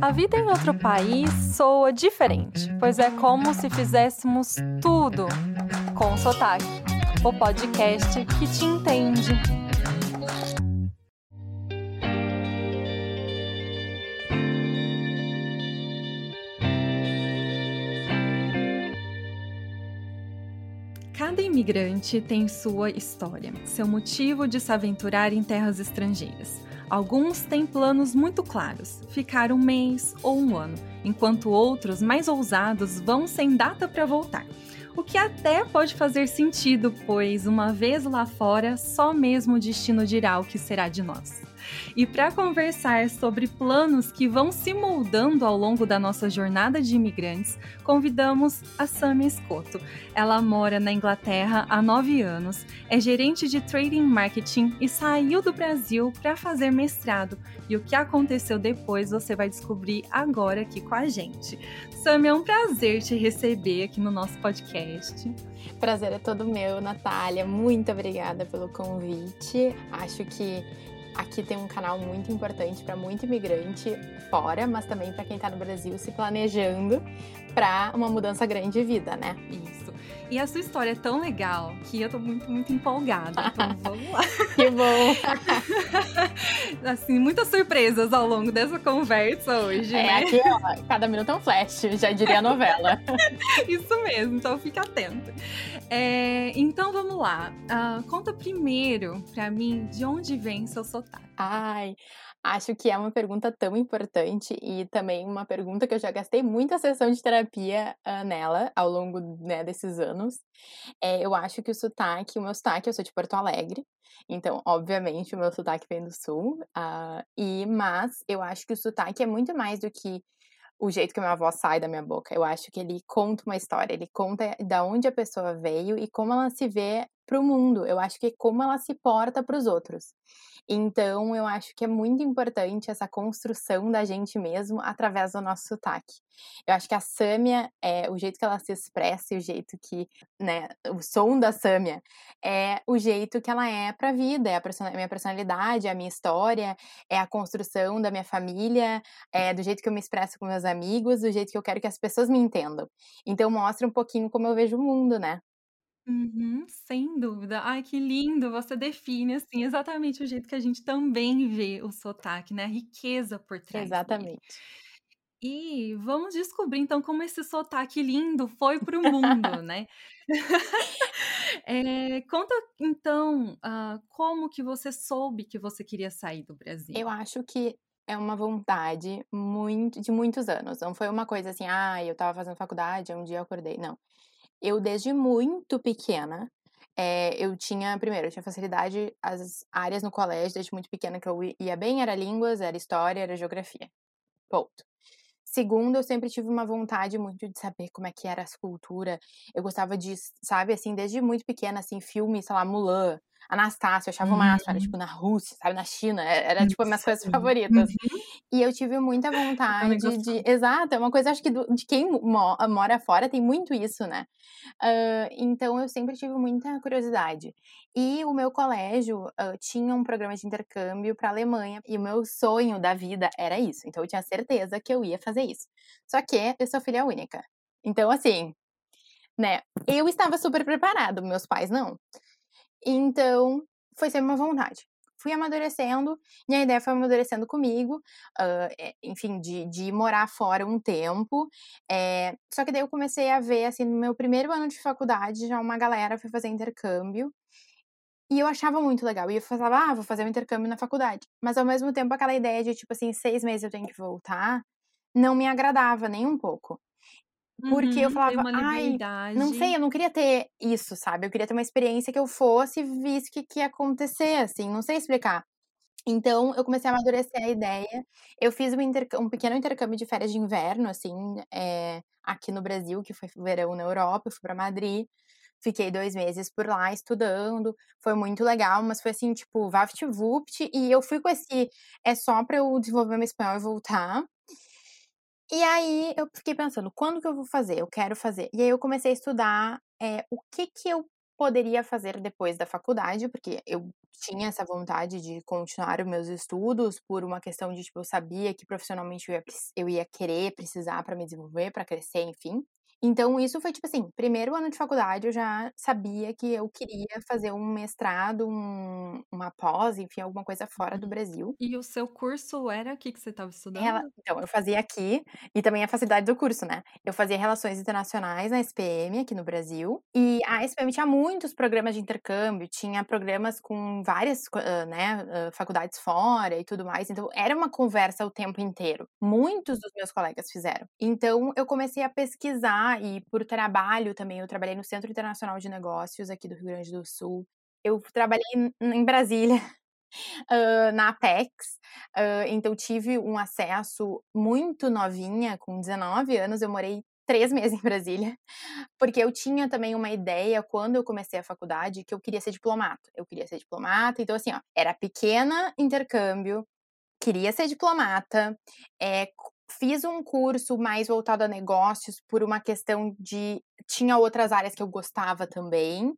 A vida em outro país soa diferente, pois é como se fizéssemos tudo com sotaque. O podcast que te entende. Cada imigrante tem sua história, seu motivo de se aventurar em terras estrangeiras. Alguns têm planos muito claros, ficar um mês ou um ano, enquanto outros, mais ousados, vão sem data para voltar. O que até pode fazer sentido, pois uma vez lá fora, só mesmo o destino dirá o que será de nós. E para conversar sobre planos que vão se moldando ao longo da nossa jornada de imigrantes, convidamos a Samia Escoto. Ela mora na Inglaterra há nove anos, é gerente de trading marketing e saiu do Brasil para fazer mestrado. E o que aconteceu depois você vai descobrir agora aqui com a gente. Samia, é um prazer te receber aqui no nosso podcast. Prazer é todo meu, Natália. Muito obrigada pelo convite. Acho que Aqui tem um canal muito importante para muito imigrante fora, mas também para quem está no Brasil se planejando para uma mudança grande de vida, né? Isso. E a sua história é tão legal que eu tô muito, muito empolgada. Então vamos lá. que bom! assim, muitas surpresas ao longo dessa conversa hoje, é, né? Aqui, ó, cada minuto é um flash, já diria a novela. Isso mesmo, então fica atento. É, então vamos lá. Uh, conta primeiro para mim de onde vem seu sotaque. Ai, Acho que é uma pergunta tão importante e também uma pergunta que eu já gastei muita sessão de terapia uh, nela ao longo né, desses anos. É, eu acho que o sotaque, o meu sotaque, eu sou de Porto Alegre, então, obviamente, o meu sotaque vem do sul, uh, e, mas eu acho que o sotaque é muito mais do que o jeito que a minha avó sai da minha boca. Eu acho que ele conta uma história, ele conta da onde a pessoa veio e como ela se vê para o mundo. Eu acho que é como ela se porta para os outros. Então, eu acho que é muito importante essa construção da gente mesmo através do nosso sotaque. Eu acho que a Sâmia, é, o jeito que ela se expressa e o jeito que, né, o som da Sâmia é o jeito que ela é para a vida, é a minha personalidade, é a minha história, é a construção da minha família, é do jeito que eu me expresso com meus amigos, do jeito que eu quero que as pessoas me entendam. Então, mostra um pouquinho como eu vejo o mundo, né? Uhum, sem dúvida. Ai, que lindo! Você define, assim, exatamente o jeito que a gente também vê o sotaque, né, a riqueza por trás dele. Exatamente. E vamos descobrir, então, como esse sotaque lindo foi para o mundo, né. Eh, conta, então, ah, como que você soube que você queria sair do Brasil? Eu acho que é uma vontade muito de muitos anos, não foi uma coisa assim: "Ah, eu estava fazendo faculdade, um dia eu acordei", não. Eu, desde muito pequena, eh, eu tinha primeiro, eu tinha facilidade as áreas no colégio, desde muito pequena que eu ia bem, era línguas, era história, era geografia. Ponto. Segundo, eu sempre tive uma vontade muito de saber como é que era a cultura. Eu gostava de, sabe, assim, desde muito pequena, assim, filme, sei lá, Mulan, Anastácia, eu achava o máximo, era tipo na Rússia, sabe, na China, é, era tipo as minhas coisas favoritas. Uhum. E eu tive muita vontade de. Exato, é uma coisa, acho que do, de quem mora fora tem muito isso, né? Uh, então eu sempre tive muita curiosidade. E o meu colégio uh, tinha um programa de intercâmbio para Alemanha, e o meu sonho da vida era isso. Então eu tinha certeza que eu ia fazer isso. Só que eu sou filha única. Então, assim, né? Eu estava super preparada, meus pais não. Então, foi sempre uma vontade. Fui amadurecendo, e a ideia foi amadurecendo comigo, uh, enfim, de, de morar fora um tempo. É, só que daí eu comecei a ver, assim, no meu primeiro ano de faculdade, já uma galera foi fazer intercâmbio. E eu achava muito legal. E eu falava, ah, vou fazer um intercâmbio na faculdade. Mas ao mesmo tempo, aquela ideia de, tipo assim, seis meses eu tenho que voltar, não me agradava nem um pouco. Porque eu Uhum, falava, uma ai, não sei, eu não queria ter isso, sabe? Eu queria ter uma experiência que eu fosse e visse o que, que ia acontecer, assim, não sei explicar. Então, eu comecei a amadurecer a ideia. Eu fiz um, um pequeno intercâmbio de férias de inverno, assim, é, aqui no Brasil, que foi verão na Europa, eu fui pra Madrid. Fiquei dois meses por lá estudando, foi muito legal, mas foi assim, tipo, vapt-vupt, e eu fui com esse, é só pra eu desenvolver meu espanhol e voltar. E aí eu fiquei pensando, quando que eu vou fazer? Eu quero fazer. E aí eu comecei a estudar é, o que que eu poderia fazer depois da faculdade, porque eu tinha essa vontade de continuar os meus estudos por uma questão de, tipo, eu sabia que profissionalmente eu ia, eu ia querer, precisar para me desenvolver, para crescer, enfim. Então, isso foi tipo assim, primeiro ano de faculdade eu já sabia que eu queria fazer um mestrado, um, uma pós, enfim, alguma coisa fora do. Brasil. E o seu curso era o que, que você estava Ela, estudando? então, eu fazia aqui, e também a facilidade do curso, né? Eu fazia Relações Internacionais na SPM, aqui no Brasil, e a SPM tinha muitos programas de intercâmbio, tinha programas com várias, né, faculdades fora e tudo mais, então era uma conversa o tempo inteiro. Muitos dos meus colegas fizeram. Então, eu comecei a pesquisar e por trabalho também, eu trabalhei no Centro Internacional de Negócios aqui do Rio Grande do Sul. Eu trabalhei em Brasília, uh, na Apex, uh, então tive um acesso muito novinha, com 19 anos, eu morei três meses em Brasília, porque eu tinha também uma ideia, quando eu comecei a faculdade, que eu queria ser diplomata. Eu queria ser diplomata, então assim, ó, era pequena intercâmbio, queria ser diplomata, é, fiz um curso mais voltado a negócios por uma questão de. Tinha outras áreas que eu gostava também.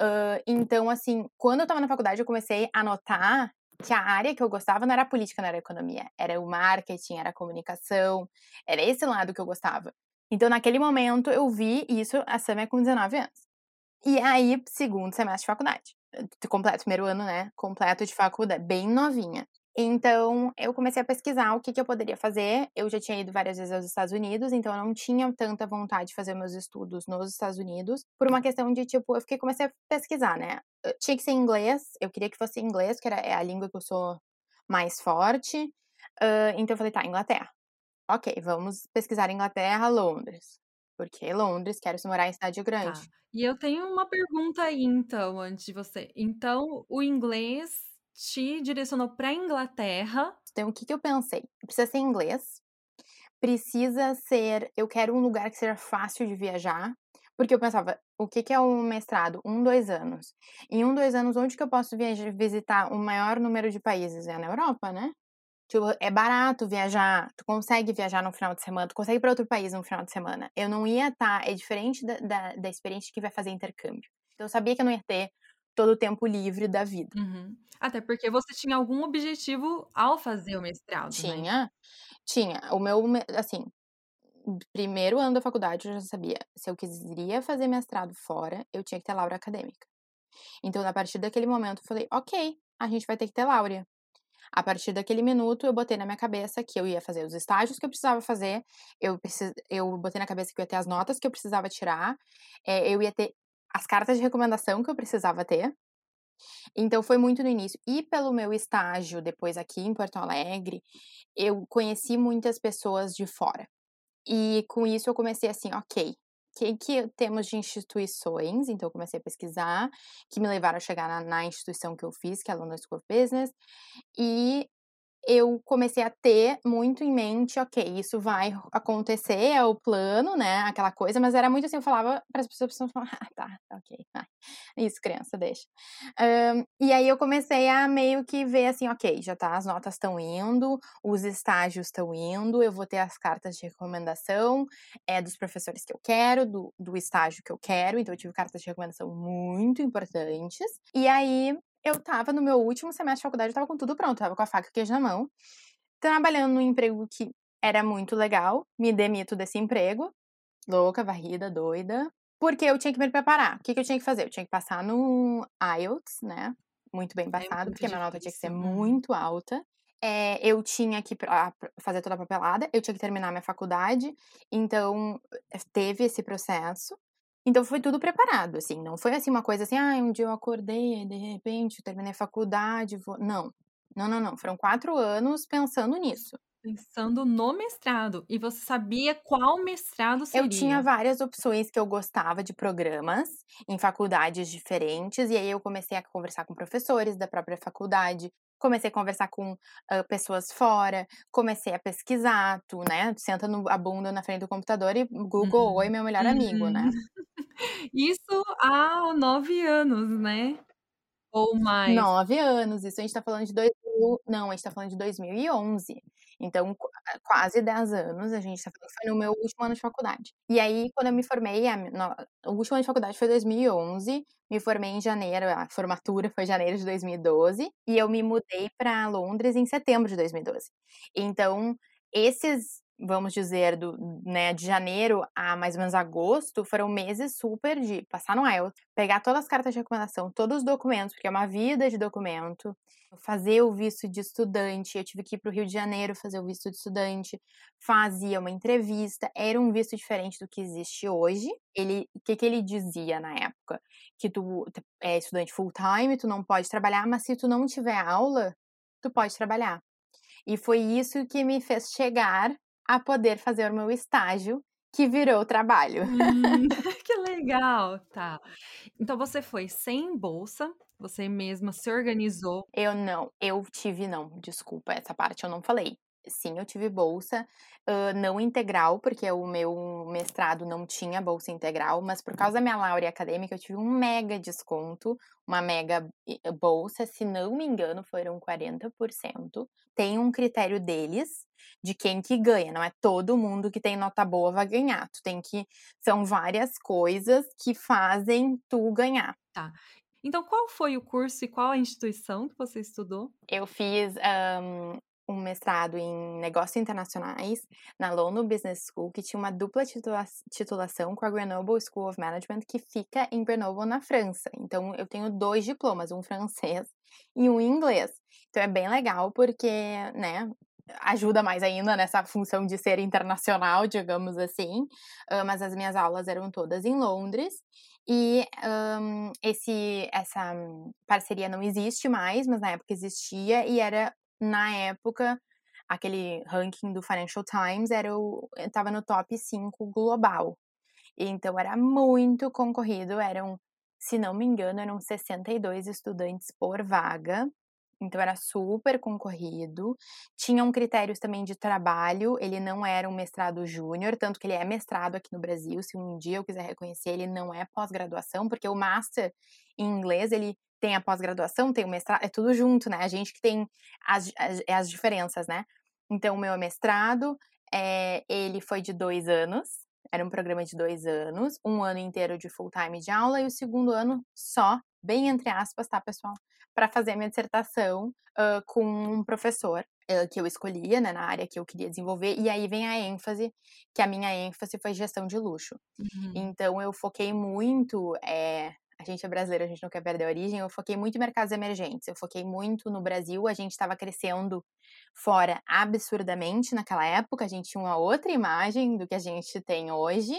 Uh, então, assim, quando eu tava na faculdade, eu comecei a notar que a área que eu gostava não era política, não era economia. Era o marketing, era a comunicação. Era esse lado que eu gostava. Então, naquele momento, eu vi isso, a Sam é com 19 anos. E aí, segundo semestre de faculdade. Completo, primeiro ano, né? Completo de faculdade, bem novinha. Então, eu comecei a pesquisar o que, que eu poderia fazer. Eu já tinha ido várias vezes aos Estados Unidos, então eu não tinha tanta vontade de fazer meus estudos nos Estados Unidos, por uma questão de, tipo, eu fiquei, comecei a pesquisar, né? Tinha que ser inglês, eu queria que fosse inglês, que era, é a língua que eu sou mais forte. Uh, então eu falei, tá, Inglaterra. Ok, vamos pesquisar Inglaterra, Londres. Porque Londres, quero morar em cidade grande. Tá. E eu tenho uma pergunta aí, então, antes de você. Então, o inglês te direcionou para Inglaterra. Então, o que, que eu pensei? Precisa ser inglês, precisa ser. Eu quero um lugar que seja fácil de viajar, porque eu pensava, o que, que é um mestrado? Um, dois anos. Em um, dois anos, onde que eu posso viajar, visitar o maior número de países? É na Europa, né? Tipo, é barato viajar, tu consegue viajar no final de semana, tu consegue para outro país no final de semana. Eu não ia estar, tá, é diferente da, da, da experiência que vai fazer intercâmbio. Então, eu sabia que eu não ia ter todo o tempo livre da vida. Uhum. Até porque você tinha algum objetivo ao fazer o mestrado, tinha, né? Tinha. O meu, assim, primeiro ano da faculdade eu já sabia, se eu queria fazer mestrado fora, eu tinha que ter laura acadêmica. Então, a partir daquele momento, eu falei, ok, a gente vai ter que ter laura. A partir daquele minuto, eu botei na minha cabeça que eu ia fazer os estágios que eu precisava fazer, eu, precis... eu botei na cabeça que eu ia ter as notas que eu precisava tirar, é, eu ia ter as cartas de recomendação que eu precisava ter. Então, foi muito no início. E pelo meu estágio, depois aqui em Porto Alegre, eu conheci muitas pessoas de fora. E com isso eu comecei assim, ok, que, que temos de instituições? Então, eu comecei a pesquisar, que me levaram a chegar na, na instituição que eu fiz, que é a London School of Business. E eu comecei a ter muito em mente, ok, isso vai acontecer, é o plano, né, aquela coisa, mas era muito assim, eu falava para as pessoas, pessoas falavam, ah, tá, ok, ah, isso, criança, deixa. Um, e aí eu comecei a meio que ver assim, ok, já tá, as notas estão indo, os estágios estão indo, eu vou ter as cartas de recomendação é, dos professores que eu quero, do, do estágio que eu quero, então eu tive cartas de recomendação muito importantes, e aí eu tava no meu último semestre de faculdade, eu tava com tudo pronto, tava com a faca e o queijo na mão, trabalhando num emprego que era muito legal, me demito desse emprego, louca, varrida, doida, porque eu tinha que me preparar. O que, que eu tinha que fazer? Eu tinha que passar no IELTS, né? Muito bem passado, é porque a minha nota tinha que ser uhum. muito alta. É, eu tinha que fazer toda a papelada, eu tinha que terminar minha faculdade, então teve esse processo. Então foi tudo preparado, assim, não foi assim uma coisa assim, ah, um dia eu acordei, de repente terminei a faculdade, vou... não, não, não, não, foram quatro anos pensando nisso. Pensando no mestrado, e você sabia qual mestrado seria? Eu tinha várias opções que eu gostava de programas em faculdades diferentes, e aí eu comecei a conversar com professores da própria faculdade, comecei a conversar com uh, pessoas fora, comecei a pesquisar, tu, né? Senta no, a bunda na frente do computador e Google, uhum. oi, meu melhor uhum. amigo, né? Isso há nove anos, né? Ou mais? Nove anos, isso a gente tá falando de 2000, não, a gente tá falando de 2011. Então, quase 10 anos, a gente tá falando foi no meu último ano de faculdade. E aí, quando eu me formei, a no o último ano de faculdade foi 2011, me formei em janeiro, a formatura foi janeiro de 2012, e eu me mudei para Londres em setembro de 2012. Então, esses vamos dizer, do, né, de janeiro a mais ou menos agosto, foram meses super de passar no IELTS, pegar todas as cartas de recomendação, todos os documentos, porque é uma vida de documento, fazer o visto de estudante, eu tive que ir para o Rio de Janeiro fazer o visto de estudante, fazia uma entrevista, era um visto diferente do que existe hoje. Ele, o que, que ele dizia na época? Que tu é estudante full time, tu não pode trabalhar, mas se tu não tiver aula, tu pode trabalhar. E foi isso que me fez chegar a poder fazer o meu estágio, que virou trabalho. Hum, que legal, tá. Então você foi sem bolsa, você mesma se organizou? Eu não, eu tive não, desculpa, essa parte eu não falei. Sim, eu tive bolsa, uh, não integral, porque o meu mestrado não tinha bolsa integral, mas por causa da minha laurea acadêmica eu tive um mega desconto, uma mega bolsa, se não me engano foram 40%. Tem um critério deles, de quem que ganha, não é todo mundo que tem nota boa vai ganhar, tu tem que, são várias coisas que fazem tu ganhar. Tá, então qual foi o curso e qual a instituição que você estudou? Eu fiz um, um mestrado em negócios internacionais na London Business School, que tinha uma dupla titula titulação com a Grenoble School of Management, que fica em Grenoble, na França. Então, eu tenho dois diplomas, um francês e um inglês. Então, é bem legal, porque, né, ajuda mais ainda nessa função de ser internacional, digamos assim. Uh, mas as minhas aulas eram todas em Londres. E um, esse, essa parceria não existe mais, mas na época existia e era na época, aquele ranking do Financial Times era o, estava no top 5 global. Então era muito concorrido, eram, se não me engano, eram 62 estudantes por vaga. Então era super concorrido. Tinham critérios também de trabalho, ele não era um mestrado júnior, tanto que ele é mestrado aqui no Brasil, se um dia eu quiser reconhecer, ele não é pós-graduação, porque o master em inglês, ele tem a pós-graduação, tem o mestrado, é tudo junto, né? A gente que tem as, as, as diferenças, né? Então, o meu mestrado, é, ele foi de dois anos, era um programa de dois anos, um ano inteiro de full time de aula e o segundo ano só, bem entre aspas, tá, pessoal? Para fazer a minha dissertação uh, com um professor uh, que eu escolhia, né, na área que eu queria desenvolver, e aí vem a ênfase, que a minha ênfase foi gestão de luxo. Uhum. Então, eu foquei muito é, a gente é brasileiro, a gente não quer perder a origem. Eu foquei muito em mercados emergentes. Eu foquei muito no Brasil. A gente estava crescendo fora absurdamente naquela época. A gente tinha uma outra imagem do que a gente tem hoje.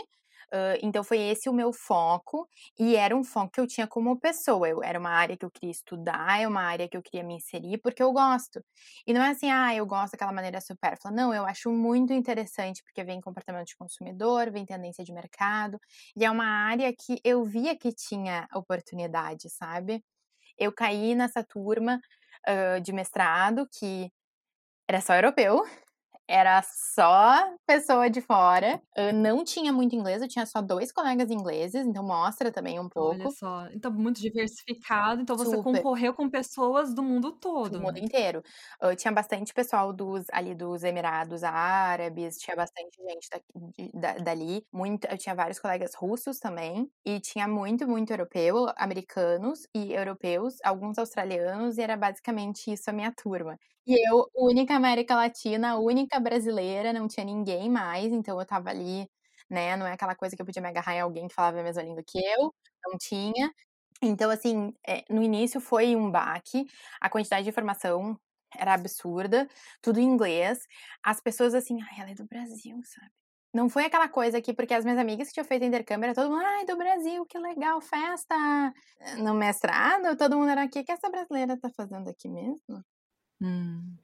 Uh, então foi esse o meu foco e era um foco que eu tinha como pessoa. Eu, era uma área que eu queria estudar, é uma área que eu queria me inserir porque eu gosto. E não é assim, ah, eu gosto daquela maneira supérflua. Não, eu acho muito interessante porque vem comportamento de consumidor, vem tendência de mercado e é uma área que eu via que tinha oportunidade, sabe? Eu caí nessa turma uh, de mestrado que era só europeu, era só pessoa de fora. Eu não tinha muito inglês, eu tinha só dois colegas ingleses, então mostra também um pouco. Olha só, então muito diversificado, então você Super. concorreu com pessoas do mundo todo. Do mundo né? inteiro. Eu tinha bastante pessoal dos ali dos Emirados Árabes, tinha bastante gente daqui, da, dali, muito, eu tinha vários colegas russos também, e tinha muito, muito europeu, americanos e europeus, alguns australianos, e era basicamente isso a minha turma. E eu, única América Latina, única brasileira, não tinha ninguém mais, então eu tava ali, né? Não é aquela coisa que eu podia me agarrar em alguém que falava a mesma língua que eu, não tinha. Então, assim, é, no início foi um baque, a quantidade de informação era absurda, tudo em inglês. As pessoas assim, ai, ela é do Brasil, sabe? Não foi aquela coisa aqui, porque as minhas amigas que tinham feito intercâmbio, era todo mundo, ai, do Brasil, que legal, festa! No mestrado, todo mundo era o que essa brasileira tá fazendo aqui mesmo? Hum.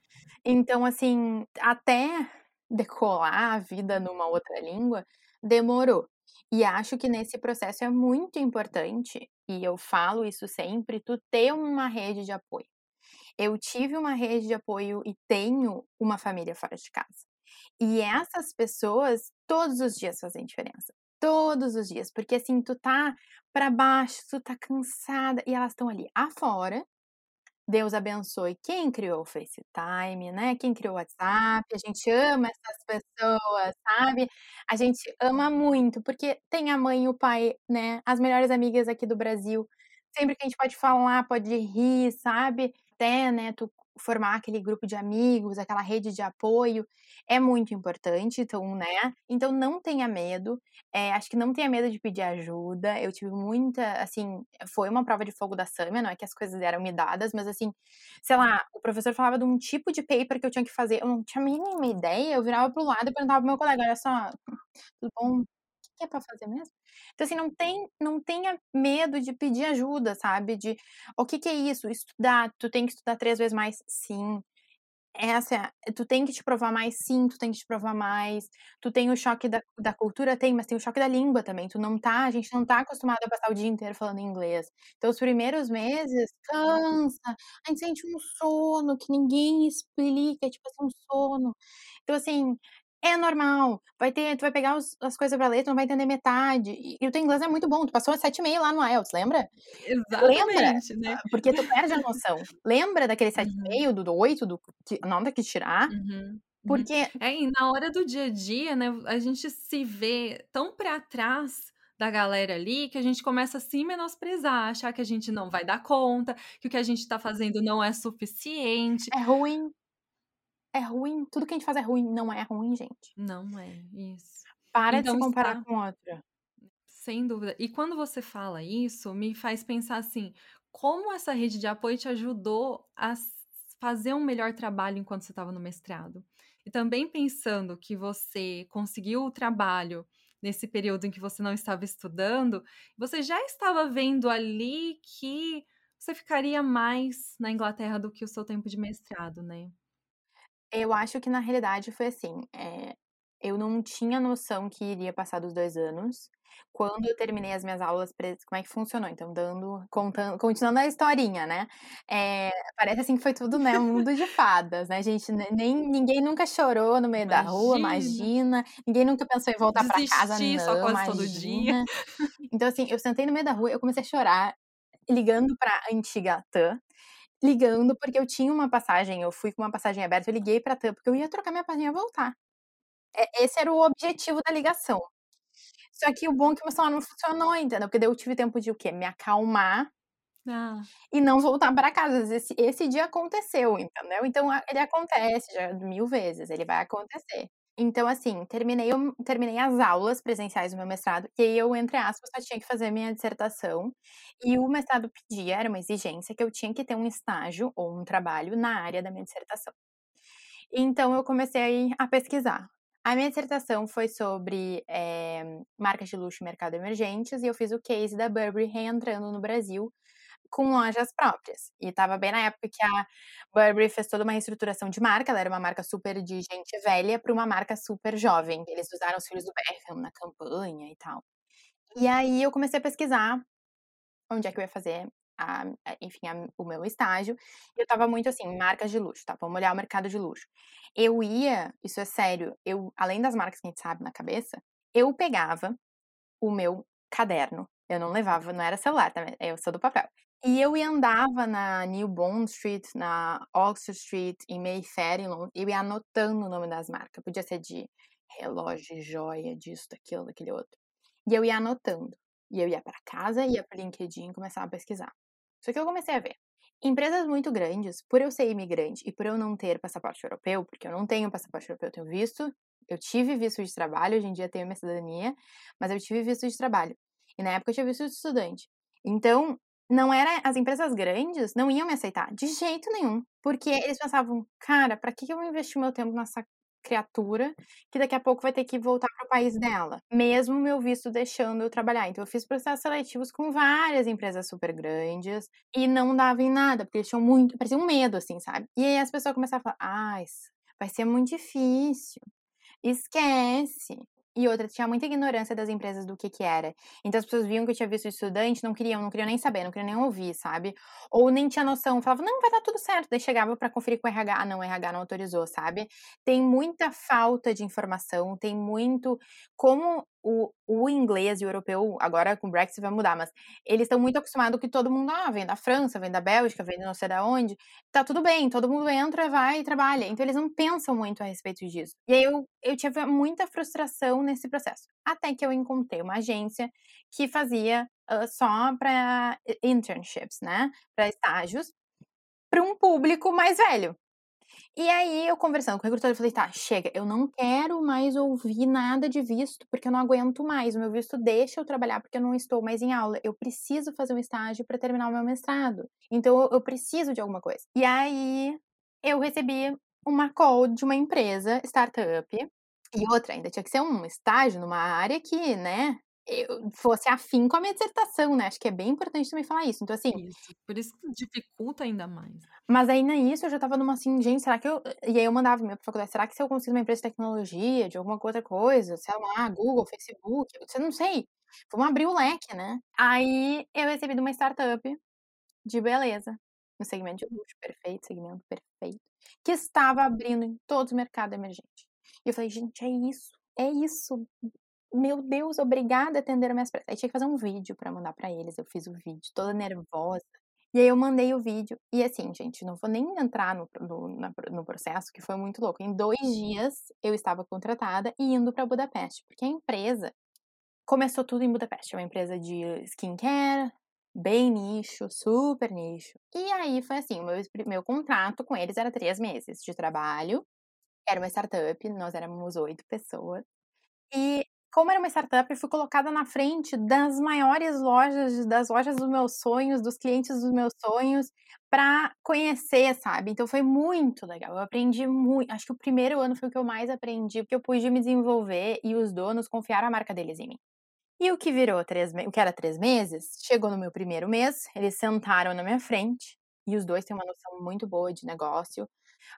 Então, assim, até decolar a vida numa outra língua, demorou. E acho que nesse processo é muito importante, e eu falo isso sempre, tu ter uma rede de apoio. Eu tive uma rede de apoio e tenho uma família fora de casa. E essas pessoas todos os dias fazem diferença. Todos os dias, porque assim, tu tá para baixo, tu tá cansada e elas estão ali afora Deus abençoe quem criou o FaceTime, né? Quem criou o WhatsApp. A gente ama essas pessoas, sabe? A gente ama muito, porque tem a mãe e o pai, né? As melhores amigas aqui do Brasil. Sempre que a gente pode falar, pode rir, sabe? Até, né, tu formar aquele grupo de amigos, aquela rede de apoio, é muito importante, então, né? Então não tenha medo, é, acho que não tenha medo de pedir ajuda. Eu tive muita, assim, foi uma prova de fogo da Samia, não é que as coisas eram me dadas, mas assim, sei lá, o professor falava de um tipo de paper que eu tinha que fazer, eu não tinha a mínima ideia, eu virava pro lado e perguntava pro meu colega, olha só, tudo bom? Que é para fazer mesmo? Então, assim, não, tem, não tenha medo de pedir ajuda, sabe? De o que, que é isso? Estudar, tu tem que estudar três vezes mais? Sim essa, tu tem que te provar mais, sim, tu tem que te provar mais. Tu tem o choque da, da cultura, tem, mas tem o choque da língua também. Tu não tá, a gente não tá acostumado a passar o dia inteiro falando inglês. Então, os primeiros meses, cansa, a gente sente um sono que ninguém explica, é tipo assim, um sono. Então, assim, é normal. Vai ter, tu vai pegar os, as coisas pra ler, tu não vai entender metade. E, e o teu inglês é muito bom. Tu passou 7,5 lá no IELTS, lembra? Exatamente, lembra? né? Porque tu perde a noção. lembra daquele 7,5, uhum. do, do 8, do que, nota que tirar? Uhum. uhum. Porque. É, e na hora do dia a dia, né, a gente se vê tão pra trás da galera ali que a gente começa a se menosprezar, achar que a gente não vai dar conta, que o que a gente tá fazendo não é suficiente. É ruim é ruim, tudo que a gente faz é ruim. Não é ruim, gente. Não é, isso. Para então, de se comparar está... com outra. Sem dúvida. E quando você fala isso, me faz pensar assim: como essa rede de apoio te ajudou a fazer um melhor trabalho enquanto você estava no mestrado? E também pensando que você conseguiu o trabalho nesse período em que você não estava estudando, você já estava vendo ali que você ficaria mais na Inglaterra do que o seu tempo de mestrado, né? Eu acho que na realidade foi assim, eh, eu não tinha noção que iria passar dos dois anos. Quando eu terminei as minhas aulas como é que funcionou? Então dando contando continuando a historinha, né, eh, parece assim que foi tudo, né, um mundo de fadas, né, gente, nem ninguém nunca chorou no meio da rua, imagina, ninguém nunca pensou em voltar pra casa, não, só quase todo dia. Então assim, eu sentei no meio da rua, eu comecei a chorar, ligando pra antiga TAM, ligando porque eu tinha uma passagem, eu fui com uma passagem aberta, eu liguei pra TAM, porque eu ia trocar minha passagem e voltar. É, esse era o objetivo da ligação. Só que o bom é que o meu celular não funcionou, entendeu? Porque daí eu tive tempo de o quê? Me acalmar ah. e não voltar para casa. Esse, esse dia aconteceu, entendeu? Então ele acontece já mil vezes, ele vai acontecer. Então, assim, terminei, eu terminei as aulas presenciais do meu mestrado, e aí eu, entre aspas, só tinha que fazer minha dissertação. E o mestrado pedia, era uma exigência, que eu tinha que ter um estágio ou um trabalho na área da minha dissertação. Então, eu comecei a pesquisar. A minha dissertação foi sobre é, marcas de luxo e mercado emergentes, e eu fiz o case da Burberry reentrando no Brasil com lojas próprias. E estava bem na época que a Burberry fez toda uma reestruturação de marca, ela era uma marca super de gente velha para uma marca super jovem. Eles usaram os filhos do Beckham na campanha e tal. E aí eu comecei a pesquisar onde é que eu ia fazer a, enfim, a, o meu estágio. Eu tava muito assim, marcas de luxo, tá? Vamos olhar o mercado de luxo. Eu ia, isso é sério, eu, além das marcas que a gente sabe na cabeça, eu pegava o meu caderno. Eu não levava, não era celular, tá? Eu sou do papel. E eu andava na New Bond Street, na Oxford Street, em Mayfair, em Londres, eu ia anotando o nome das marcas. Podia ser de relógio, joia, disso, daquilo, daquele outro. E eu ia anotando. E eu ia para casa, ia para LinkedIn e começava a pesquisar. Só que eu comecei a ver. Empresas muito grandes, por eu ser imigrante e por eu não ter passaporte europeu, porque eu não tenho passaporte europeu, eu tenho visto, eu tive visto de trabalho, hoje em dia tenho minha cidadania, mas eu tive visto de trabalho. E na época eu tinha visto de estudante. Então, não era as empresas grandes não iam me aceitar de jeito nenhum, porque eles pensavam, cara, para que eu vou investir meu tempo nessa criatura que daqui a pouco vai ter que voltar para o país dela, mesmo meu visto deixando eu trabalhar. Então eu fiz processos seletivos com várias empresas super grandes e não dava em nada, porque eles tinham muito, parecia um medo assim, sabe? E aí as pessoas começaram a falar: "Ah, vai ser muito difícil. Esquece. E outra, tinha muita ignorância das empresas do que que era. Então as pessoas viam que eu tinha visto estudante, não queriam, não queriam nem saber, não queriam nem ouvir, sabe? Ou nem tinha noção, falava, não, vai dar tudo certo. Daí chegava para conferir com o RH, ah, não, o RH não autorizou, sabe? Tem muita falta de informação, tem muito como o, o inglês e o europeu, agora com o Brexit vai mudar, mas eles estão muito acostumados que todo mundo, ah, vem da França, vem da Bélgica, vem de não sei da onde, tá tudo bem, todo mundo entra, vai e trabalha. Então eles não pensam muito a respeito disso. E aí eu, eu tive muita frustração nesse processo. Até que eu encontrei uma agência que fazia uh, só para internships, né? Para estágios, para um público mais velho. E aí, eu conversando com o recrutador, eu falei, tá, chega, eu não quero mais ouvir nada de visto, porque eu não aguento mais. O meu visto deixa eu trabalhar porque eu não estou mais em aula. Eu preciso fazer um estágio para terminar o meu mestrado. Então, eu, preciso de alguma coisa. E aí, eu recebi uma call de uma empresa, startup, e outra, ainda tinha que ser um estágio numa área que, né, eu fosse afim com a minha dissertação, né? Acho que é bem importante também falar isso. Então, assim. Isso, por isso que dificulta ainda mais. Mas aí, nisso, eu já tava numa assim, gente, será que eu. E aí eu mandava minha faculdade, será que se eu consigo uma empresa de tecnologia, de alguma outra coisa, sei lá, Google, Facebook, você não sei. Vamos abrir o leque, né? Aí eu recebi de uma startup de beleza, no segmento de luxo, perfeito, segmento perfeito, que estava abrindo em todos os mercados emergentes. E eu falei, gente, é isso, é isso meu Deus, obrigada a atender minhas pressas. Aí tinha que fazer um vídeo para mandar para eles. Eu fiz o vídeo toda nervosa. E aí eu mandei o vídeo. E assim, gente, não vou nem entrar no, no, no processo, que foi muito louco. Em dois dias eu estava contratada e indo para Budapeste, porque a empresa começou tudo em Budapeste. É uma empresa de skincare, bem nicho, super nicho. E aí foi assim: o meu, meu contrato com eles era três meses de trabalho. Era uma startup, nós éramos oito pessoas. E como era uma startup, eu fui colocada na frente das maiores lojas, das lojas dos meus sonhos, dos clientes dos meus sonhos, para conhecer, sabe? Então foi muito legal. Eu aprendi muito. Acho que o primeiro ano foi o que eu mais aprendi, porque eu pude me desenvolver e os donos confiaram a marca deles em mim. E o que virou três, o que era três meses, chegou no meu primeiro mês, eles sentaram na minha frente e os dois têm uma noção muito boa de negócio.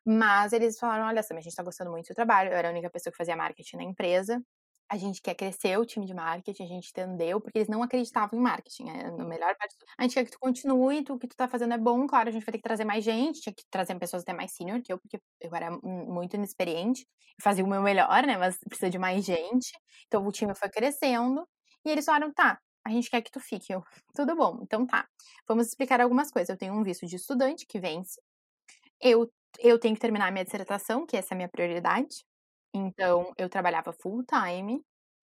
Mas eles falaram: olha, Sam, a gente tá gostando muito do seu trabalho. Eu era a única pessoa que fazia marketing na empresa a gente quer crescer o time de marketing, a gente entendeu, porque eles não acreditavam em marketing. É, no melhor parte, a gente quer que tu continue, tu, o que tu tá fazendo é bom, claro, a gente vai ter que trazer mais gente, tinha que trazer pessoas até mais senior que eu, porque eu era muito inexperiente, fazia o meu melhor, né, mas precisa de mais gente. Então o time foi crescendo, e eles falaram, tá, a gente quer que tu fique. Eu, tudo bom, então tá. Vamos explicar algumas coisas. Eu tenho um visto de estudante que vence. Eu, eu tenho que terminar a minha dissertação, que essa é a minha prioridade. Então, eu trabalhava full time.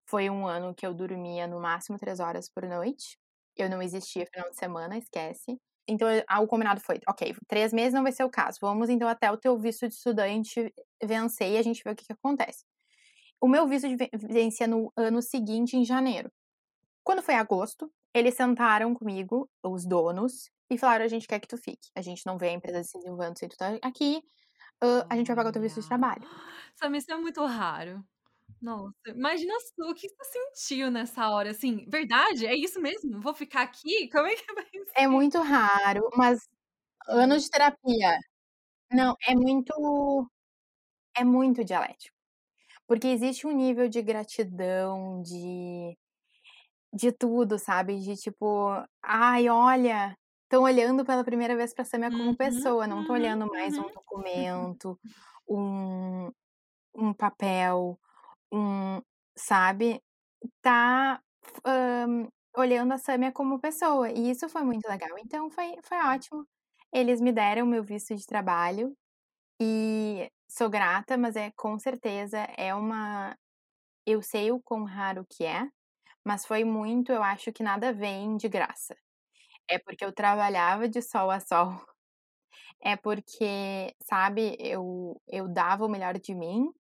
Foi um ano que eu dormia no máximo três horas por noite. Eu não existia final de semana, esquece. Então, o combinado foi: ok, três meses não vai ser o caso. Vamos então até o teu visto de estudante vencer e a gente vê o que, que acontece. O meu visto de vencia no ano seguinte, em janeiro. Quando foi agosto, eles sentaram comigo, os donos, e falaram: a gente quer que tu fique. A gente não vê a empresa se desenvolvendo sem tu tá aqui uh, a gente vai pagar o teu visto de trabalho. Samir, isso é muito raro. Nossa, imagina o que você sentiu nessa hora, assim, verdade? É isso mesmo? Vou ficar aqui? Como é que vai ser? É muito raro, mas anos de terapia. Não, é muito é muito dialético. Porque existe um nível de gratidão, de de tudo, sabe? De tipo, ai, olha, estão olhando pela primeira vez para a Samia como uhum, pessoa, não uhum, olhando mais uhum. um documento, um, um papel, um, sabe? Tá um, olhando a Samia como pessoa. E isso foi muito legal. Então foi, foi ótimo. Eles me deram meu visto de trabalho e sou grata, mas é com certeza é uma. Eu sei o quão raro que é, mas foi muito, eu acho que nada vem de graça. É porque eu trabalhava de sol a sol. É porque, sabe, eu, eu dava o melhor de mim,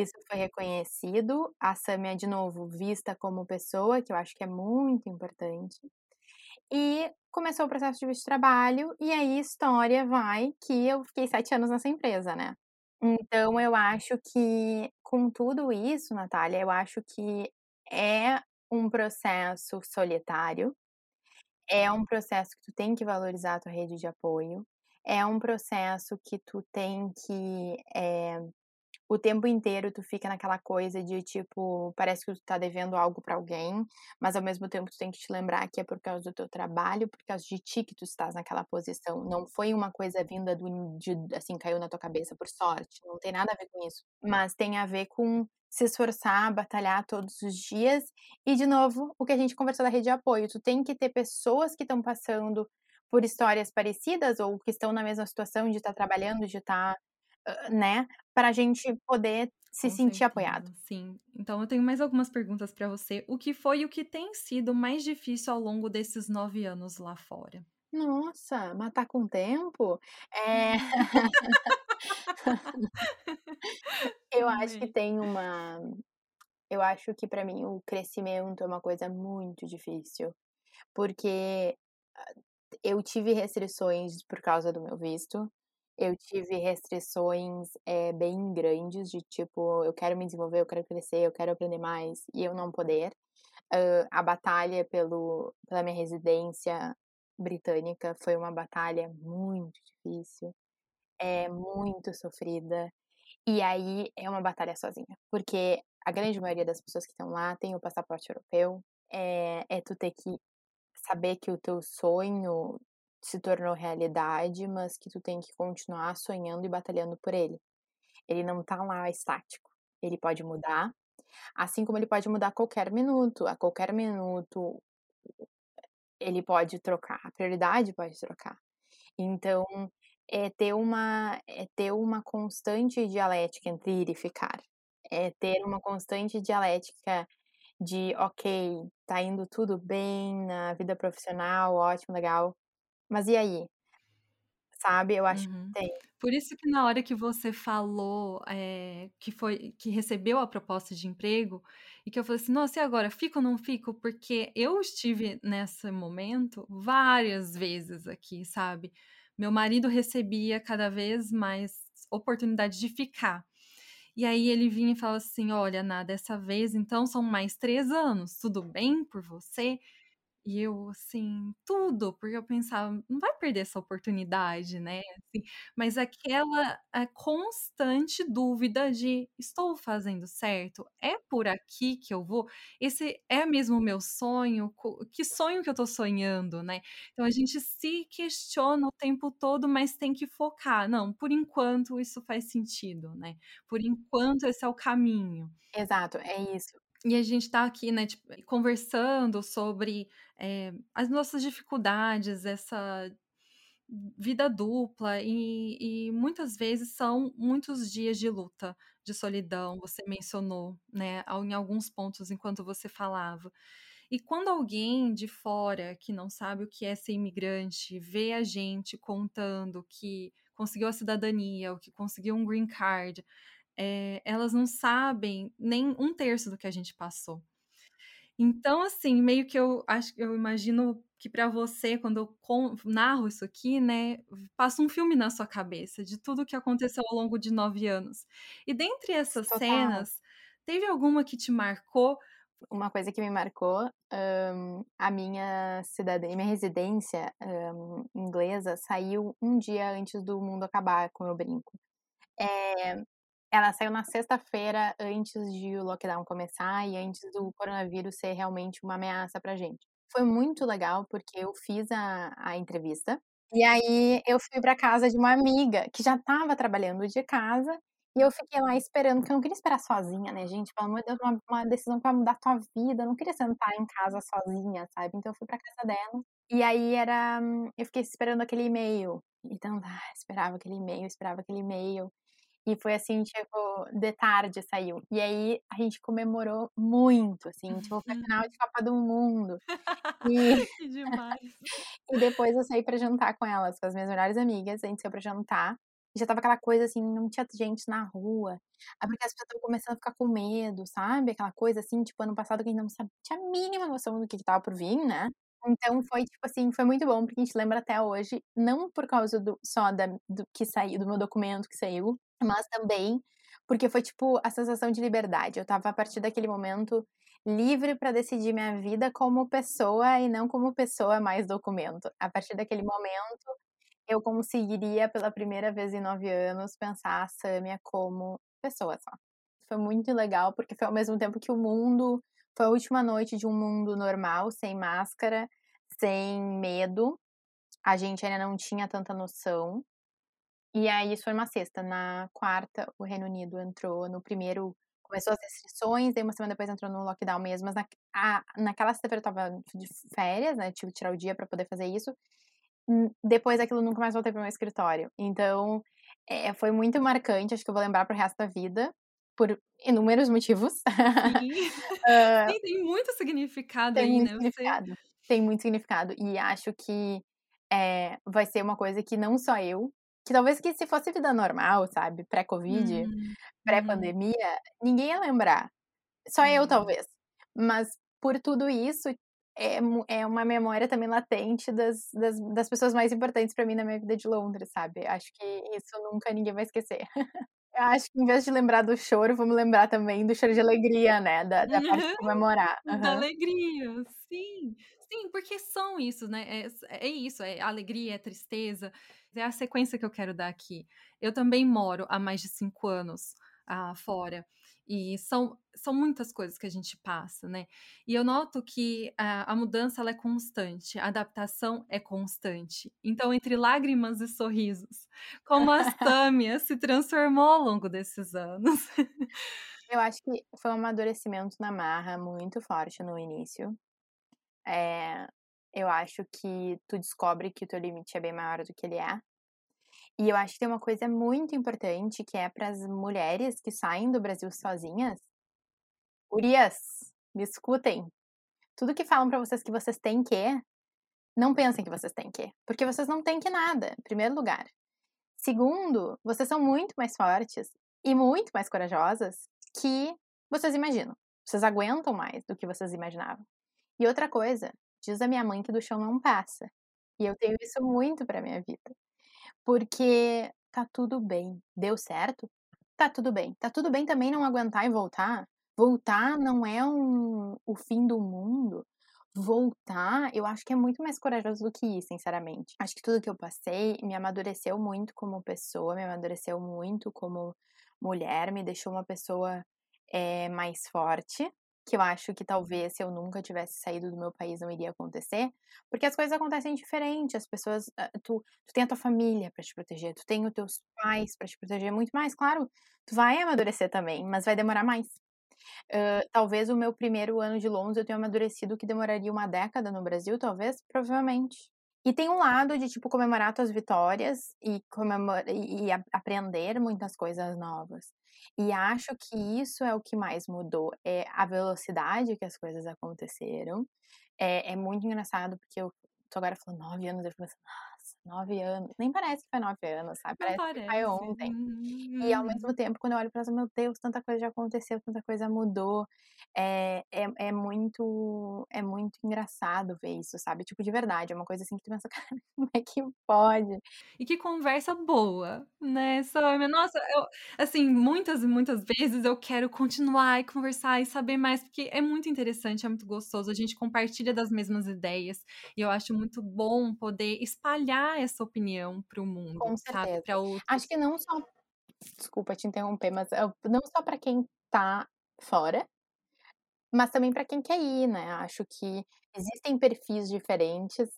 isso foi reconhecido. A Samia, de novo, vista como pessoa, que eu acho que é muito importante. E começou o processo de visto de trabalho, e aí história vai que eu fiquei sete anos nessa empresa, né? Então eu acho que com tudo isso, Natália, eu acho que é um processo solitário, é um processo que tu tem que valorizar a tua rede de apoio, é um processo que tu tem que é, o tempo inteiro tu fica naquela coisa de tipo, parece que tu tá devendo algo para alguém, mas ao mesmo tempo tu tem que te lembrar que é por causa do teu trabalho, por causa de ti que tu estás naquela posição. Não foi uma coisa vinda do de, assim, caiu na tua cabeça por sorte, não tem nada a ver com isso, mas tem a ver com se esforçar, batalhar todos os dias. E, de novo, o que a gente conversou da rede de apoio. Tu tem que ter pessoas que estão passando por histórias parecidas ou que estão na mesma situação de estar tá trabalhando, de estar, tá, né? Para a gente poder se Com sentir certeza, apoiado. Sim. Então, eu tenho mais algumas perguntas para você. O que foi o que tem sido mais difícil ao longo desses nove anos lá fora? Nossa, matar com tempo? É... eu acho que tem uma. Eu acho que para mim o crescimento é uma coisa muito difícil, porque ah, eu tive restrições por causa do meu visto. Eu tive restrições é, bem grandes, de tipo, eu quero me desenvolver, eu quero crescer, eu quero aprender mais, e eu não poder. Uh, a batalha pelo, pela minha residência britânica foi uma batalha muito difícil, é muito sofrida. E aí é uma batalha sozinha, porque a grande maioria das pessoas que estão lá tem o passaporte europeu. É, é tu ter que saber que o teu sonho se tornou realidade, mas que tu tem que continuar sonhando e batalhando por ele. Ele não tá lá estático. Ele pode mudar, assim como ele pode mudar a qualquer minuto. A qualquer minuto ele pode trocar, a prioridade pode trocar. Então, é ter uma é ter uma constante dialética entre ir e ficar. É ter uma constante dialética de, ok, tá indo tudo bem na vida profissional, ótimo, legal. Mas e aí? Sabe, eu acho Uhum. que tem. Por isso que na hora que você falou, eh, que foi que recebeu a proposta de emprego, e que eu falei assim: "Nossa, e agora, fico ou não fico?" Porque eu estive nesse momento várias vezes aqui, sabe. Meu marido recebia cada vez mais oportunidade de ficar. E aí ele vinha e falava assim: "Olha, Ná, dessa vez então são mais 3 anos, tudo bem por você?" E eu, assim, tudo, porque eu pensava: "Não vai perder essa oportunidade, né", assim, mas aquela, constante dúvida de: "Estou fazendo certo? É por aqui que eu vou? Esse é mesmo o meu sonho? Que sonho que eu tô sonhando?", né. Então a gente se questiona o tempo todo, mas tem que focar: "Não, por enquanto isso faz sentido, né, por enquanto esse é o caminho". Exato, é isso. E a gente tá aqui, né, tipo, conversando sobre, eh, as nossas dificuldades, essa vida dupla e e muitas vezes são muitos dias de luta, de solidão, você mencionou, né, em alguns pontos enquanto você falava. E quando alguém de fora, que não sabe o que é ser imigrante, vê a gente contando que conseguiu a cidadania, ou que conseguiu um green card, eh, elas não sabem nem um terço do que a gente passou. Então, assim, meio que eu acho eu imagino que para você, quando eu con narro isso aqui, né, passa um filme na sua cabeça de tudo que aconteceu ao longo de 9 anos. E dentre essas Total. cenas, teve alguma que te marcou? Uma coisa que me marcou, hã, a minha cidadania minha residência, hã, inglesa saiu um dia antes do mundo acabar, como eu brinco. Eh, ela saiu na sexta-feira antes de o lockdown começar e antes do coronavírus ser realmente uma ameaça pra gente. Foi muito legal, porque eu fiz a a entrevista, e aí eu fui pra casa de uma amiga que já estava trabalhando de casa, e eu fiquei lá esperando, porque eu não queria esperar sozinha, né, gente, pelo amor de Deus, uma uma decisão vai mudar a tua vida, eu não queria sentar em casa sozinha, sabe. Então eu fui pra casa dela, e aí era eu fiquei esperando aquele e-mail, então, ah, esperava aquele e-mail, esperava aquele e-mail, e foi assim, tipo, de tarde saiu. E aí a gente comemorou muito, assim, tipo, foi final de Copa do Mundo. E Que demais. e depois eu saí pra jantar com elas, com as minhas melhores amigas, a gente saiu pra jantar, e já estava aquela coisa, assim, não tinha gente na rua, aí porque as pessoas estavam começando a ficar com medo, sabe, aquela coisa, assim, tipo, ano passado que a gente não sabe tinha a mínima noção do que que estava por vir, né. Então foi, tipo assim, foi muito bom, porque a gente lembra até hoje, não por causa do só da do que saiu do meu documento que saiu, mas também porque foi, tipo, a sensação de liberdade. Eu estava, a partir daquele momento, livre pra decidir minha vida como pessoa e não como pessoa mais documento. A partir daquele momento, eu conseguiria, pela primeira vez em 9 anos, pensar a Sâmia como pessoa só. Foi muito legal, porque foi ao mesmo tempo que o mundo foi a última noite de um mundo normal, sem máscara, sem medo. A gente ainda não tinha tanta noção. E aí isso foi numa sexta, na quarta o Reino Unido entrou no primeiro começou as restrições, daí uma semana depois entrou no lockdown mesmo, mas na, a, naquela sexta-feira eu tava de férias, né, tive que tirar o dia para poder fazer isso. Depois daquilo nunca mais voltei pro meu escritório. Então, é, foi muito marcante, acho que eu vou lembrar pro resto da vida, por inúmeros motivos. Sim, uh, Sim tem muito significado tem aí, muito né? Significado. Você... Tem muito significado. E acho que é, vai ser uma coisa que não só eu, que talvez que se fosse vida normal, sabe, pré-Covid, uhum. pré-pandemia, uhum. ninguém ia lembrar. Só uhum. eu, talvez. Mas por tudo isso, é, é uma memória também latente das, das, das pessoas mais importantes para mim na minha vida de Londres, sabe? Acho que isso nunca ninguém vai esquecer. Eu acho que em vez de lembrar do choro, vamos lembrar também do choro de alegria, né? Da, da parte de comemorar. Uhum. Da alegria, sim. Sim, porque são isso, né? É, é isso, é alegria, é tristeza. É a sequência que eu quero dar aqui. Eu também moro há mais de cinco anos ah, fora. E são, são muitas coisas que a gente passa, né? E eu noto que a, a mudança ela é constante, a adaptação é constante. Então, entre lágrimas e sorrisos, como a Sâmia se transformou ao longo desses anos. Eu acho que foi um amadurecimento na marra muito forte no início. É, eu acho que tu descobre que o teu limite é bem maior do que ele é. E eu acho que tem uma coisa muito importante que é para as mulheres que saem do Brasil sozinhas. Urias, me escutem. Tudo que falam para vocês que vocês têm que, não pensem que vocês têm que, porque vocês não têm que nada, em primeiro lugar. Segundo, vocês são muito mais fortes e muito mais corajosas que vocês imaginam. Vocês aguentam mais do que vocês imaginavam. E outra coisa, diz a minha mãe que do chão não passa. E eu tenho isso muito para minha vida. Porque tá tudo bem. Deu certo? Tá tudo bem. Tá tudo bem também não aguentar e voltar. Voltar não é um, o fim do mundo. Voltar, eu acho que é muito mais corajoso do que isso, sinceramente. Acho que tudo que eu passei me amadureceu muito como pessoa, me amadureceu muito como mulher, me deixou uma pessoa é, mais forte, que eu acho que talvez se eu nunca tivesse saído do meu país não iria acontecer, porque as coisas acontecem diferente, as pessoas, ah, tu, tu tem a tua família para te proteger, tu tem os teus pais para te proteger muito mais, claro, tu vai amadurecer também, mas vai demorar mais. Uh, talvez o meu primeiro ano de Londres eu tenha amadurecido que demoraria uma década no Brasil, talvez, provavelmente. E tem um lado de, tipo, comemorar tuas vitórias e, comemor e, aprender muitas coisas novas. E acho que isso é o que mais mudou, é a velocidade que as coisas aconteceram. É, é muito engraçado, porque eu tô agora falando nove anos, eu fico pensando, nove anos. Nem parece que foi nove anos, sabe? Parece, parece. que foi ontem. Uhum. E ao mesmo tempo, quando eu olho para meu Deus, tanta coisa já aconteceu, tanta coisa mudou. É, é, é, muito é muito engraçado ver isso, sabe? Tipo, de verdade, é uma coisa assim que tu pensa, cara, como é que pode? E que conversa boa, né, Samia? Nossa, eu, assim, muitas e muitas vezes eu quero continuar e conversar e saber mais, porque é muito interessante, é muito gostoso, a gente compartilha das mesmas ideias, e eu acho muito bom poder espalhar essa opinião para o mundo, Com sabe? Para outros. Acho que não só. Desculpa te interromper, mas não só para quem tá fora, mas também para quem quer ir, né? Acho que existem perfis diferentes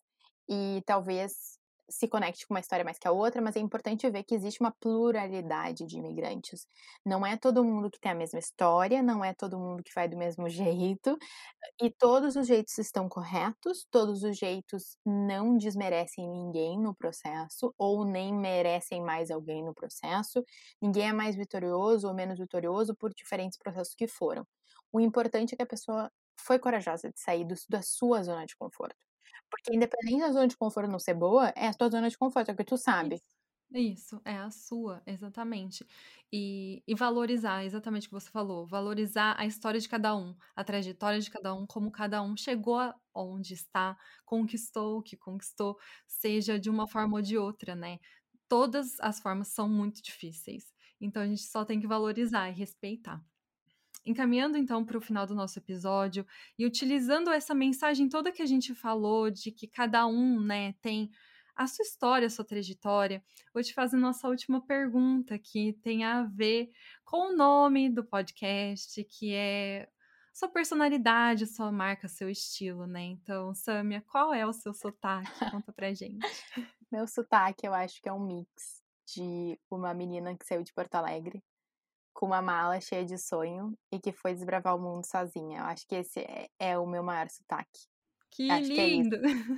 e talvez se conecte com uma história mais que a outra, mas é importante ver que existe uma pluralidade de imigrantes. Não é todo mundo que tem a mesma história, não é todo mundo que vai do mesmo jeito, e todos os jeitos estão corretos, todos os jeitos não desmerecem ninguém no processo, ou nem merecem mais alguém no processo. Ninguém é mais vitorioso ou menos vitorioso por diferentes processos que foram. O importante é que a pessoa foi corajosa de sair do, da sua zona de conforto. Porque independente da zona de conforto não ser boa, é a tua zona de conforto, é o que tu sabe. Isso, é a sua, exatamente. E, e, valorizar, exatamente o que você falou, valorizar a história de cada um, a trajetória de cada um, como cada um chegou onde está, conquistou o que conquistou, seja de uma forma ou de outra, né? Todas as formas são muito difíceis. Então a gente só tem que valorizar e respeitar. Encaminhando então para o final do nosso episódio e utilizando essa mensagem toda que a gente falou de que cada um, né, tem a sua história, a sua trajetória, vou te fazer nossa última pergunta que tem a ver com o nome do podcast, que é sua personalidade, sua marca, seu estilo, né? Então, Samia, qual é o seu sotaque? Conta pra gente. Meu sotaque, eu acho que é um mix de uma menina que saiu de Porto Alegre, com uma mala cheia de sonho e que foi desbravar o mundo sozinha. Eu acho que esse é, é o meu maior sotaque. Que Acho que é lindo!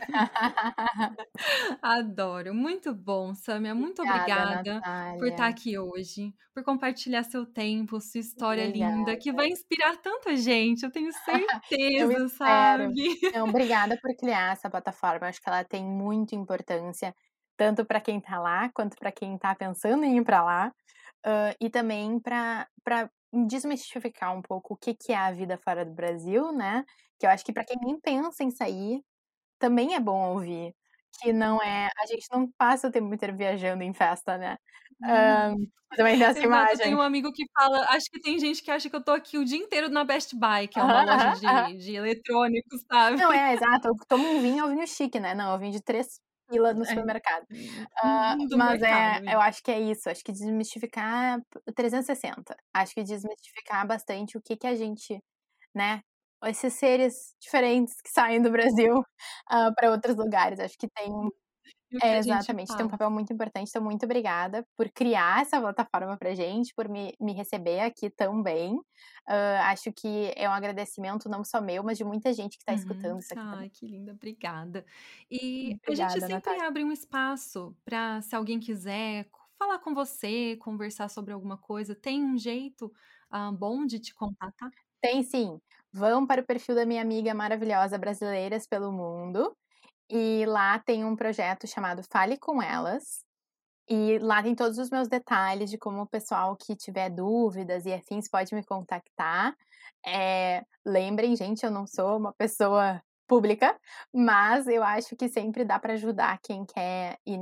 Adoro. Muito bom, Samia. Muito Obrigada, obrigada por estar Natália. aqui hoje, por compartilhar seu tempo, sua história linda, que Obrigada. vai inspirar tanta gente, eu tenho Eu certeza, espero. sabe? Então, obrigada por criar essa plataforma. Acho que ela tem muita importância, tanto para quem tá lá, quanto para quem tá pensando em ir para lá, hã, e também para desmistificar um pouco o que que é a vida fora do Brasil, né, que eu acho que para quem nem pensa em sair, também é bom ouvir, que não é a gente não passa o tempo inteiro viajando em festa, né. Hã, também tem essa Exato, eu imagem. tenho um amigo que fala acho que tem gente que acha que eu tô aqui o dia inteiro na Best Buy, que é uma Aham, loja aham, aham. de de eletrônicos, sabe? Não, é, exato. Eu tomo um vinho, é um vinho chique, né. Não, é um vinho de 3 pila no É. supermercado. Do mas é mercado, eu isso. acho que é isso, acho que desmistificar 360. Acho que desmistificar bastante o que que a gente, né, esses seres diferentes que saem do Brasil, hã, para outros lugares. Acho que tem é, exatamente, tem um papel muito importante. Então, muito obrigada por criar essa plataforma pra gente, por me me receber aqui tão bem. Hã, acho que é um agradecimento não só meu, mas de muita gente que tá Uhum. escutando isso aqui também. Ai, que linda, obrigada. E a gente Obrigada, sempre Natália. abre um espaço para se alguém quiser falar com você, conversar sobre alguma coisa, tem um jeito, hã, bom de te contatar? Tem sim. Vão para o perfil da minha amiga maravilhosa Brasileiras pelo Mundo, e lá tem um projeto chamado Fale com Elas, e lá tem todos os meus detalhes de como o pessoal que tiver dúvidas e afins pode me contactar. Eh, lembrem, gente, eu não sou uma pessoa pública, mas eu acho que sempre dá para ajudar quem quer ir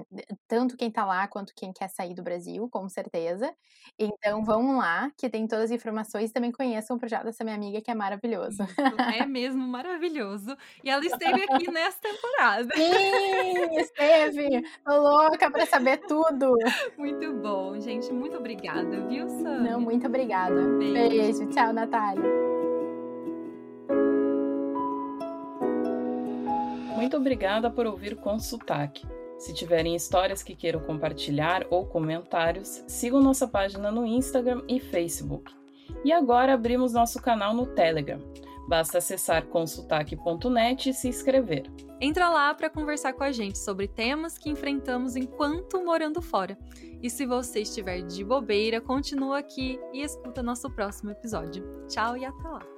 tanto quem tá lá, quanto quem quer sair do Brasil, com certeza. Então vão lá, que tem todas as informações, e também conheçam o projeto dessa minha amiga que é maravilhoso. É mesmo maravilhoso. E ela esteve aqui nessa temporada. Sim, esteve! Tô louca pra saber tudo. Muito bom, gente. Muito obrigada, viu, Não, Samia? muito obrigada. Beijo. Beijo. Tchau, Natália. Muito obrigada por ouvir com sotaque. Se tiverem histórias que queiram compartilhar ou comentários, sigam nossa página no Instagram e Facebook. E agora abrimos nosso canal no Telegram. Basta acessar consultaque.net e se inscrever. Entra lá para conversar com a gente sobre temas que enfrentamos enquanto morando fora. E se você estiver de bobeira, continua aqui e escuta nosso próximo episódio. Tchau e até lá!